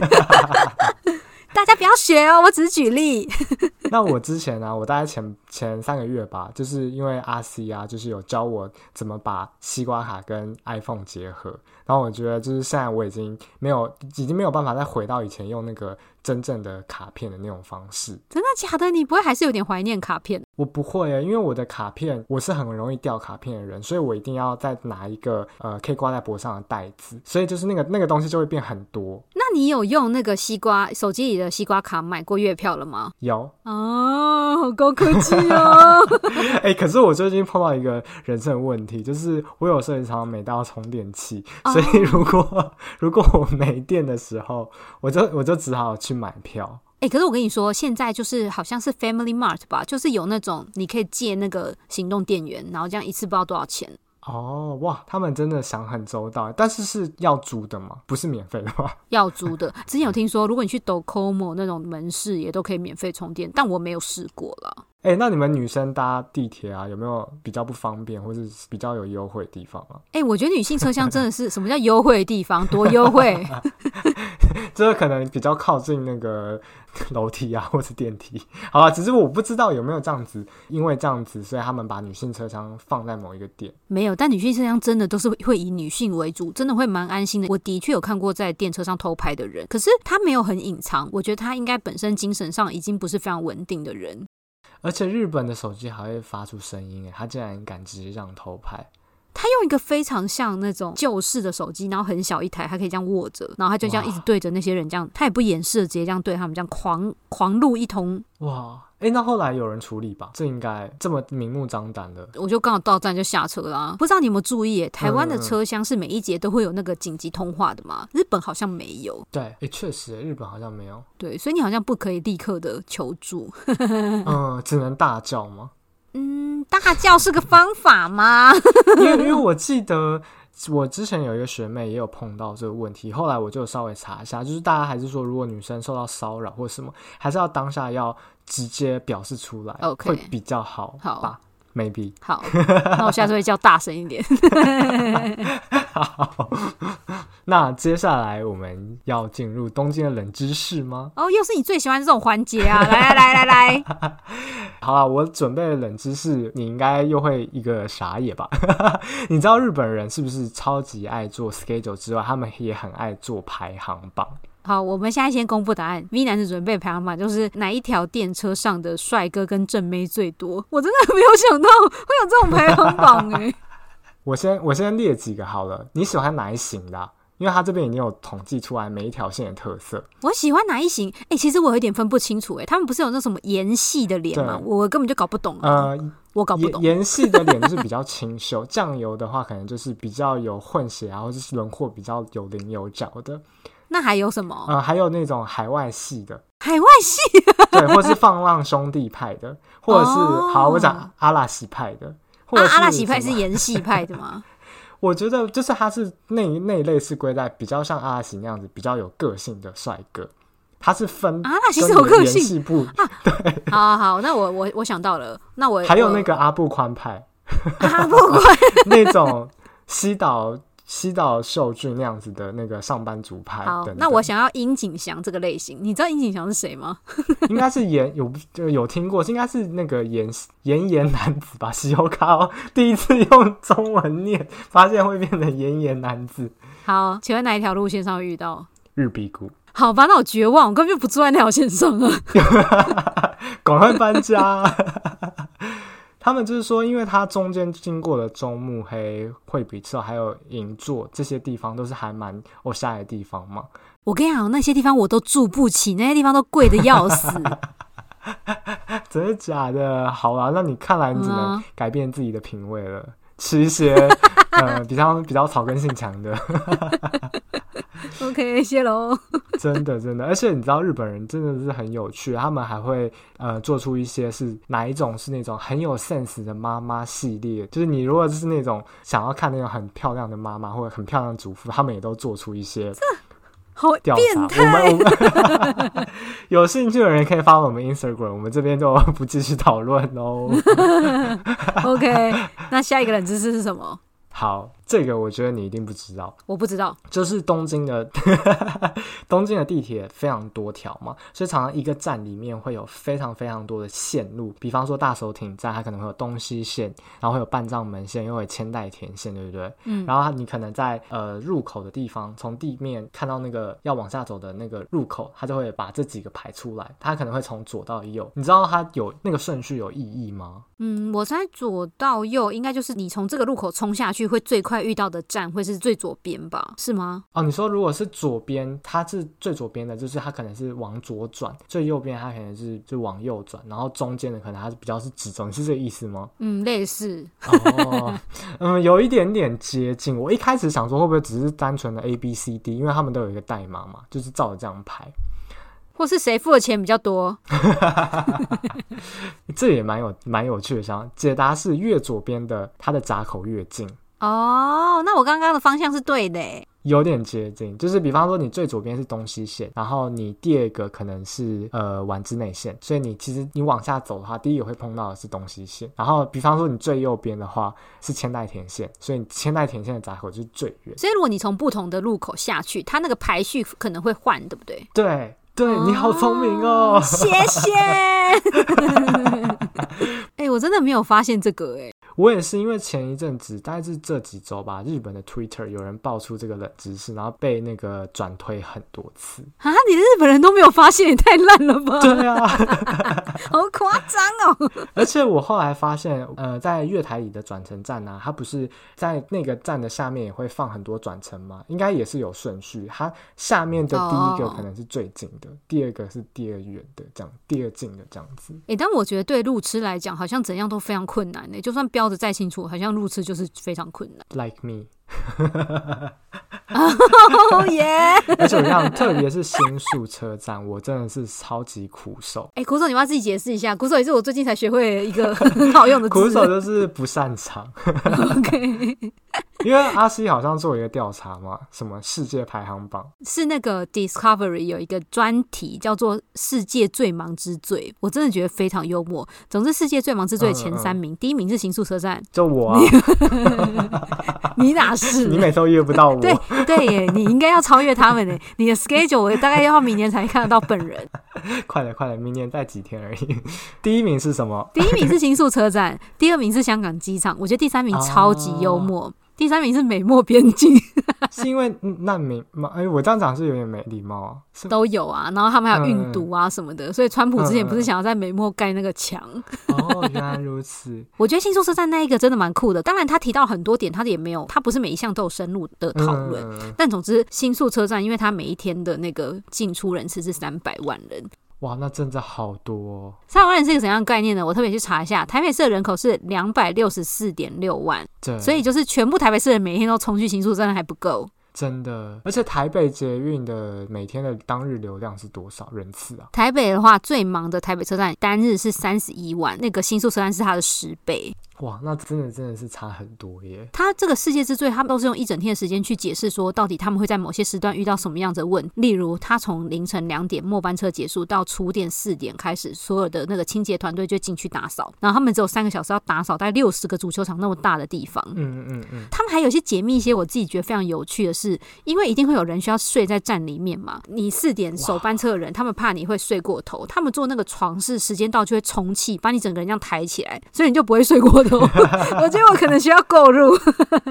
S2: 大家不要学哦，我只是举例。[LAUGHS]
S1: 那我之前呢、我大概前前三个月吧，就是因为阿 C 啊，就是有教我怎么把西瓜卡跟 iPhone 结合。然后我觉得，就是现在我已经没有，已经没有办法再回到以前用那个真正的卡片的那种方式。
S2: 真的假的？你不会还是有点怀念卡片？
S1: 我不会啊，因为我的卡片，我是很容易掉卡片的人，所以我一定要再拿一个呃可以挂在脖上的袋子，所以就是那个那个东西就会变很多。
S2: 那你有用那个西瓜手机里的西瓜卡买过月票了吗？
S1: 有
S2: 哦，好高科技哦！
S1: 哎、欸，可是我最近碰到一个人生的问题，就是我有时候常常没带充电器，所以如果、oh. 如果我没电的时候，我就我就只好去买票。
S2: 哎、欸，可是我跟你说，现在就是好像是 Family Mart 吧，就是有那种你可以借那个行动电源，然后这样一次不知道多少钱。
S1: 哦，哇，他们真的想很周到，但是是要租的吗？不是免费的吗？
S2: 要租的。之前有听说，如果你去 Docomo 那种门市，也都可以免费充电，但我没有试过了。
S1: 哎、欸，那你们女生搭地铁啊，有没有比较不方便，或是比较有优惠的地方啊？
S2: 哎、欸，我觉得女性车厢真的是 [LAUGHS] 什么叫优惠的地方？多优惠？[LAUGHS] [LAUGHS]
S1: 这个可能比较靠近那个楼梯啊，或是电梯。好吧，只是我不知道有没有这样子，因为这样子，所以他们把女性车厢放在某一个点。
S2: 没有，但女性车厢真的都是会以女性为主，真的会蛮安心的。我的确有看过在电车上偷拍的人，可是他没有很隐藏，我觉得他应该本身精神上已经不是非常稳定的人。
S1: 而且日本的手机还会发出声音，诶，他竟然敢直接这样偷拍。
S2: 他用一个非常像那种旧式的手机，然后很小一台，还可以这样握着，然后他就这样一直对着那些人这样，他也不掩饰，直接这样对他们这样狂狂录一通。
S1: 哇，哎、欸，那后来有人处理吧？这应该这么明目张胆的。
S2: 我就刚好到站就下车啦。不知道你有没有注意，台湾的车厢是每一节都会有那个紧急通话的嘛？日本好像没有。
S1: 对，哎、欸，确实，日本好像没有。
S2: 对，所以你好像不可以立刻的求助。[LAUGHS]
S1: 嗯，只能大叫吗？
S2: 嗯，大叫是个方法吗？[LAUGHS]
S1: 因为因为我记得我之前有一个学妹也有碰到这个问题，后来我就稍微查一下，就是大家还是说，如果女生受到骚扰或什么，还是要当下要直接表示出来.会比较好，好吧？Maybe
S2: 好，那我下次会叫大声一点。[LAUGHS]
S1: 好。那接下来我们要进入东京的冷知识吗？
S2: 哦，又是你最喜欢这种环节啊！来来来来来，[LAUGHS]
S1: 好了，我准备的冷知识，你应该又会一个傻眼吧？[LAUGHS] 你知道日本人是不是超级爱做 schedule 之外，他们也很爱做排行榜？
S2: 好，我们现在先公布答案。V 男子准备排行榜，就是哪一条电车上的帅哥跟正妹最多？我真的没有想到会有这种排行榜哎、欸！[LAUGHS]
S1: 我先我先列几个好了，你喜欢哪一型的、啊？因为他这边已经有统计出来每一条线的特色。
S2: 我喜欢哪一型？哎、欸，其实我有点分不清楚。哎，他们不是有那什么盐系的脸吗？我根本就搞不懂。呃，我搞不懂。
S1: 盐系的脸就是比较清秀，酱油的话可能就是比较有混血，然后就是轮廓比较有棱有角的。
S2: 那还有什么？
S1: 呃，还有那种海外系的。
S2: 海外系？
S1: 对，或是放浪兄弟派的，或者是、哦、好，我讲阿拉西派的。或者、啊、
S2: 阿拉西派是盐系派的吗？[LAUGHS]
S1: 我觉得就是他是那那一类是归在比较像阿拉西那样子比较有个性的帅哥，他是分
S2: 阿拉西是有个性
S1: 不啊？对，
S2: 好好好，那我我我想到了，那我
S1: 还有那个阿布宽派，
S2: 阿布宽
S1: 那种西岛。西岛秀俊那样子的那个上班族派。
S2: 好，那我想要樱井翔这个类型，你知道樱井翔是谁吗？[LAUGHS]
S1: 应该是演有就有听过，应该是那个演炎炎男子吧？[LAUGHS] 西欧卡哦，第一次用中文念，发现会变成炎炎男子。
S2: 好，请问哪一条路线上会遇到
S1: 日比谷？
S2: 好吧，那我绝望，我根本就不住在那条线上啊！[LAUGHS]
S1: 赶快搬家。他们就是说，因为它中间经过了中目黑、惠比寿还有银座这些地方，都是还蛮欧夏的地方嘛。
S2: 我跟你讲，那些地方我都住不起，那些地方都贵的要死。[LAUGHS]
S1: 真的假的？好啊，那你看来你只能改变自己的品味了，嗯、吃一些呃比较比较草根性强的。
S2: OK，谢喽。
S1: 真的，真的，而且你知道日本人真的是很有趣，他们还会呃做出一些是哪一种是那种很有 sense 的妈妈系列，就是你如果就是那种想要看那种很漂亮的妈妈或者很漂亮的主妇，他们也都做出一些。[LAUGHS]
S2: 好变态！
S1: 我们，我们 [LAUGHS] 有兴趣的人可以发我们 Instagram，我们这边就不继续讨论喽。
S2: OK，那下一个冷知识是什么？
S1: 好，这个我觉得你一定不知道。
S2: 我不知道，
S1: 就是东京的 [LAUGHS] 东京的地铁非常多条嘛，所以常常一个站里面会有非常非常多的线路。比方说大手町站，它可能会有东西线，然后会有半藏门线，又会有千代田线，对不对？嗯。然后你可能在呃入口的地方，从地面看到那个要往下走的那个入口，它就会把这几个排出来。它可能会从左到右，你知道它有那个顺序有意义吗？
S2: 嗯，我猜左到右应该就是你从这个路口冲下去会最快遇到的站会是最左边吧？是吗？
S1: 哦，你说如果是左边，它是最左边的，就是它可能是往左转；最右边它可能是就往右转，然后中间的可能它是比较是直走，你是这个意思吗？
S2: 嗯，类似。
S1: 哦，嗯，[LAUGHS] 有一点点接近。我一开始想说会不会只是单纯的 A B C D，因为他们都有一个代码嘛，就是照着这样排。
S2: 或是谁付的钱比较多？[LAUGHS]
S1: 这也蛮有蛮有趣的。想解答是越左边的，它的闸口越近
S2: 哦，那我刚刚的方向是对的。
S1: 有点接近，就是比方说你最左边是东西线，然后你第二个可能是呃丸之内线，所以你其实你往下走的话，第一个会碰到的是东西线。然后比方说你最右边的话是千代田线，所以千代田线的闸口就是最远。
S2: 所以如果你从不同的路口下去，它那个排序可能会换，对不对？
S1: 对对，你好聪明哦，
S2: 谢谢。[LAUGHS] [LAUGHS] 哎、欸，我真的没有发现这个哎、欸。
S1: 我也是，因为前一阵子，大概是这几周吧，日本的 Twitter 有人爆出这个冷知识，然后被那个转推很多次
S2: 啊！你日本人都没有发现，也太烂了吧？
S1: 对啊，[LAUGHS]
S2: 好夸张哦！
S1: 而且我后来发现，呃，在月台里的转乘站呢、啊，它不是在那个站的下面也会放很多转乘吗？应该也是有顺序，它下面的第一个可能是最近的，哦、第二个是第二远的，这样第二近的这样子。
S2: 哎、欸，但我觉得对路痴来讲，好像怎样都非常困难呢。就算标。标的再清楚，好像路痴就是非常困难。
S1: Like me，
S2: 哦耶！
S1: 而且我讲，特别是新宿车站，我真的是超级苦手。
S2: 哎、欸，苦手，你要自己解释一下。苦手也是我最近才学会一个很好用的字。
S1: 苦手就是不擅长。[LAUGHS]
S2: OK。
S1: 因为阿西好像做一个调查嘛，什么世界排行榜
S2: 是那个 Discovery 有一个专题叫做“世界最忙之最”，我真的觉得非常幽默。总之，世界最忙之最的前三名，嗯嗯第一名是新宿车站，
S1: 就我、啊，[LAUGHS]
S2: 你哪是？
S1: 你每次都约不到我，
S2: 对对耶，你应该要超越他们呢。你的 schedule 我大概要明年才看得到本人。[LAUGHS]
S1: 快了快了，明年再几天而已。第一名是什么？
S2: 第一名是新宿车站，[LAUGHS] 第二名是香港机场。我觉得第三名超级幽默。啊第三名是美墨边境，[LAUGHS]
S1: 是因为难民吗？哎、欸，我这样讲是有点没礼貌啊。
S2: 都有啊，然后他们还有运毒啊什么的，嗯、所以川普之前不是想要在美墨盖那个墙？
S1: 哦，原来如此。[LAUGHS]
S2: 我觉得新宿车站那一个真的蛮酷的，当然他提到很多点，他也没有，他不是每一项都有深入的讨论。嗯、但总之，新宿车站因为他每一天的那个进出人次是三百万人。
S1: 哇，那真的好多哦！
S2: 三百万人是一个怎样的概念呢？我特别去查一下，台北市的人口是两百六十四点六万，对所以就是全部台北市人每天都冲去新宿，真的还不够。
S1: 真的，而且台北捷运的每天的当日流量是多少人次啊？
S2: 台北的话，最忙的台北车站单日是三十一万，那个新宿车站是它的十倍。
S1: 哇，那真的真的是差很多耶！
S2: 他这个世界之最，他们都是用一整天的时间去解释说，到底他们会在某些时段遇到什么样的问。例如，他从凌晨两点末班车结束到初点四点开始，所有的那个清洁团队就进去打扫，然后他们只有三个小时要打扫大概六十个足球场那么大的地方。嗯嗯嗯。他们还有一些解密一些我自己觉得非常有趣的是，因为一定会有人需要睡在站里面嘛，你四点首班车的人，他们怕你会睡过头，他们坐那个床是时间到就会充气，把你整个人这样抬起来，所以你就不会睡过头。[LAUGHS] 我觉得我可能需要购入，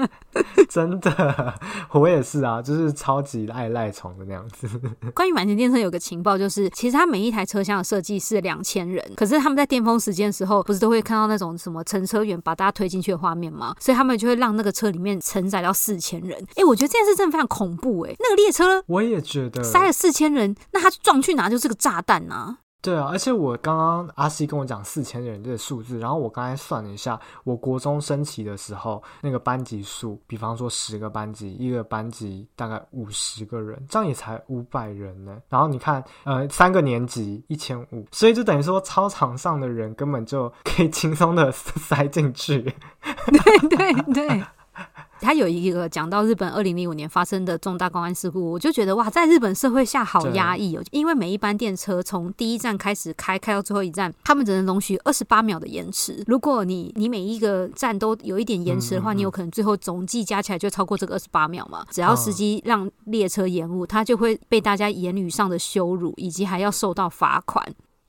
S2: [LAUGHS]
S1: 真的，我也是啊，就是超级爱赖床的那样子。[LAUGHS]
S2: 关于满田电车有个情报，就是其实它每一台车厢的设计是两千人，可是他们在巅峰时间的时候，不是都会看到那种什么乘车员把大家推进去的画面吗？所以他们就会让那个车里面承载到四千人。哎、欸，我觉得这件事真的非常恐怖哎、欸，那个列车我也觉得塞了四千人，那它撞去哪就是个炸弹啊！
S1: 对啊，而且我刚刚阿西跟我讲四千人这个数字，然后我刚才算了一下，我国中升旗的时候那个班级数，比方说十个班级，一个班级大概五十个人，这样也才五百人呢。然后你看，呃，三个年级一千五，所以就等于说操场上的人根本就可以轻松的 [LAUGHS] 塞进去。
S2: 对 [LAUGHS] 对对。他有一个讲到日本二零零五年发生的重大公安事故，我就觉得哇，在日本社会下好压抑哦，因为每一班电车从第一站开始开，开到最后一站，他们只能容许二十八秒的延迟。如果你你每一个站都有一点延迟的话，嗯嗯嗯，你有可能最后总计加起来就超过这个二十八秒嘛。只要司机让列车延误，他就会被大家言语上的羞辱，以及还要受到罚款。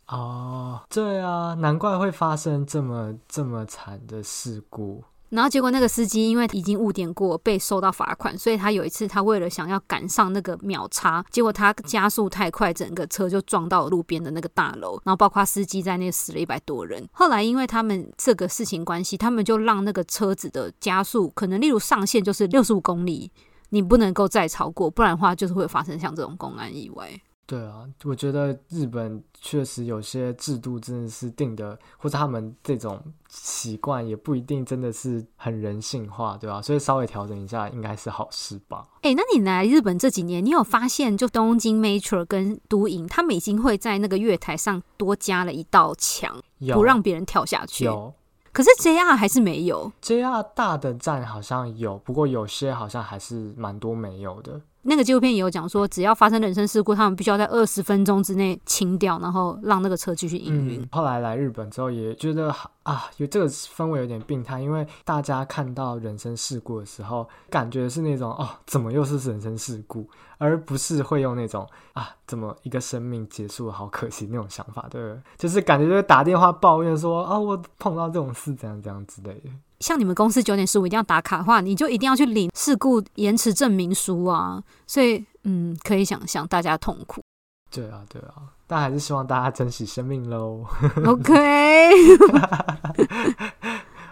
S1: 哦，对啊，难怪会发生这么这么惨的事故。
S2: 然后结果那个司机因为已经误点过，被收到罚款，所以他有一次他为了想要赶上那个秒差，结果他加速太快，整个车就撞到路边的那个大楼，然后包括司机在那死了一百多人。后来因为他们这个事情关系，他们就让那个车子的加速可能例如上限就是六十五公里，你不能够再超过，不然的话就是会发生像这种公安意外。
S1: 对啊，我觉得日本确实有些制度真的是定的，或者他们这种习惯也不一定真的是很人性化，对吧？所以稍微调整一下应该是好事吧。
S2: 哎，那你来日本这几年，你有发现就东京 Metro 跟都营，他们已经会在那个月台上多加了一道墙，不让别人跳下去。有可是 JR 还是没有
S1: ，JR 大的站好像有，不过有些好像还是蛮多没有的。
S2: 那个纪录片也有讲说，只要发生人身事故，他们必须要在二十分钟之内清掉，然后让那个车继续营运。
S1: 嗯，后来来日本之后，也觉得啊，有这个氛围有点病态，因为大家看到人身事故的时候，感觉是那种哦，怎么又是人身事故，而不是会用那种啊，怎么一个生命结束，好可惜那种想法，对不对？就是感觉就是打电话抱怨说啊，我碰到这种事，怎样怎样之类的。
S2: 像你们公司九点十五一定要打卡的话，你就一定要去领事故延迟证明书啊！所以，嗯，可以想象大家痛苦。
S1: 对啊，对啊，但还是希望大家珍惜生命喽。[LAUGHS]
S2: OK。[LAUGHS]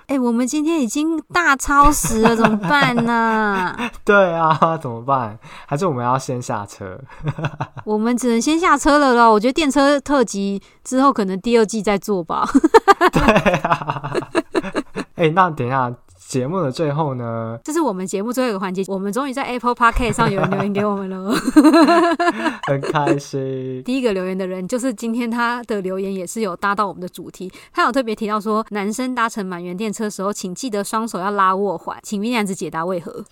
S2: 哎、欸，我们今天已经大超时了，怎么办呢？[LAUGHS]
S1: 对啊，怎么办？还是我们要先下车？
S2: 我们只能先下车了咯。我觉得电车特辑之后可能第二季再做吧。
S1: 对啊。哎、那等一下。节目的最后呢，
S2: 这是我们节目最后一个环节。我们终于在 Apple Podcast 上有人留言给我们了，[LAUGHS]
S1: 很开心。
S2: 第一个留言的人就是今天他的留言也是有搭到我们的主题，他有特别提到说，男生搭乘满员电车的时候，请记得双手要拉握环，请 V 男子解答为何？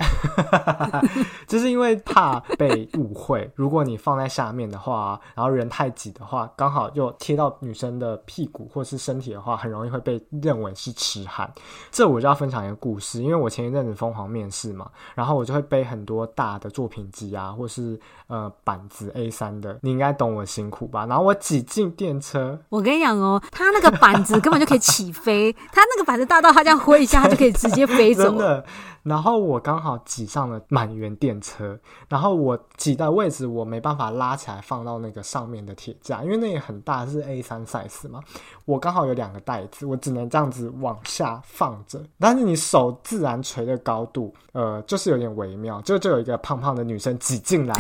S2: [LAUGHS]
S1: 就是因为怕被误会，如果你放在下面的话，然后人太挤的话，刚好又贴到女生的屁股或是身体的话，很容易会被认为是痴汉。这我就要分享一个故事。故事，因为我前一阵子疯狂面试嘛，然后我就会背很多大的作品集啊，或是呃板子 A 三的，你应该懂我辛苦吧？然后我挤进电车，
S2: 我跟你讲哦，他那个板子根本就可以起飞，[LAUGHS] 他那个板子大到他这样挥一下，他就可以直接飞走。
S1: 真的。然后我刚好挤上了满员电车，然后我挤的位置我没办法拉起来放到那个上面的铁架，因为那也很大，是 A 三 size 嘛。我刚好有两个袋子，我只能这样子往下放着。但是你手自然垂的高度，呃，就是有点微妙，就就有一个胖胖的女生挤进来。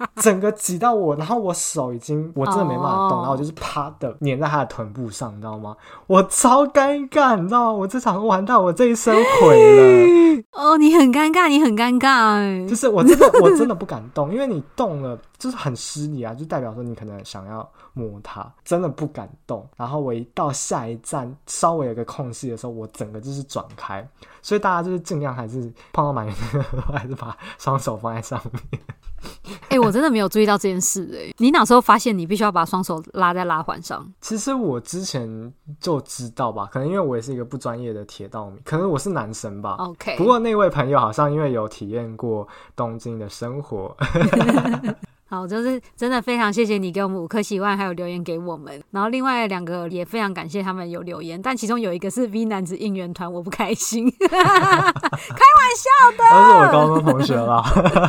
S1: [LAUGHS] 整个挤到我，然后我手已经我真的没办法动，oh. 然后我就是啪的粘在他的臀部上，你知道吗？我超尴尬，你知道吗？我这场玩到，我这一生毁了。[LAUGHS]
S2: 哦，oh, 你很尴尬，你很尴尬哎。
S1: 就是我真的我真的不敢动，因为你动了就是很失礼啊，就代表说你可能想要摸他，真的不敢动。然后我一到下一站稍微有个空隙的时候，我整个就是转开。所以大家就是尽量还是碰到满员，[LAUGHS] 还是把双手放在上面。[LAUGHS]
S2: 哎、欸，我真的没有注意到这件事哎、欸！你哪时候发现你必须要把双手拉在拉环上？
S1: 其实我之前就知道吧，可能因为我也是一个不专业的铁道迷，可能我是男生吧。
S2: OK。
S1: 不过那位朋友好像因为有体验过东京的生活。[LAUGHS]
S2: 好，就是真的非常谢谢你给我们五颗喜欢，还有留言给我们。然后另外两个也非常感谢他们有留言，但其中有一个是 V 男子应援团，我不开心，[LAUGHS] 开玩笑的。
S1: 都是我高中同学啦。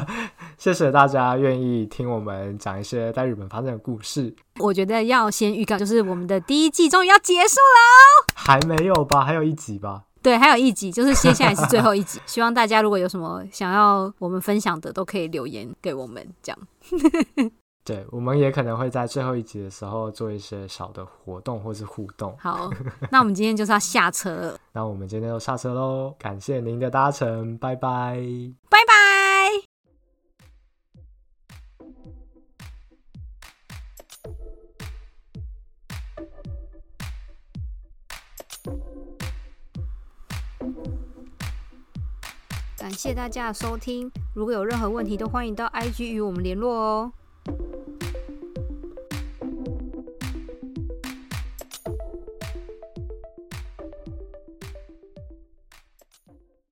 S1: [LAUGHS] 谢谢大家愿意听我们讲一些在日本发生的故事。
S2: 我觉得要先预告，就是我们的第一季终于要结束了。
S1: 还没有吧？还有一集吧？
S2: 对，还有一集，就是接下来是最后一集。[LAUGHS] 希望大家如果有什么想要我们分享的，都可以留言给我们，这样。[LAUGHS]
S1: 对，我们也可能会在最后一集的时候做一些小的活动或是互动。
S2: 好，那我们今天就是要下车了。[LAUGHS]
S1: 那我们今天就下车喽，感谢您的搭乘，拜拜，
S2: 拜拜。感谢大家的收听，如果有任何问题，都欢迎到 IG 与我们联络哦。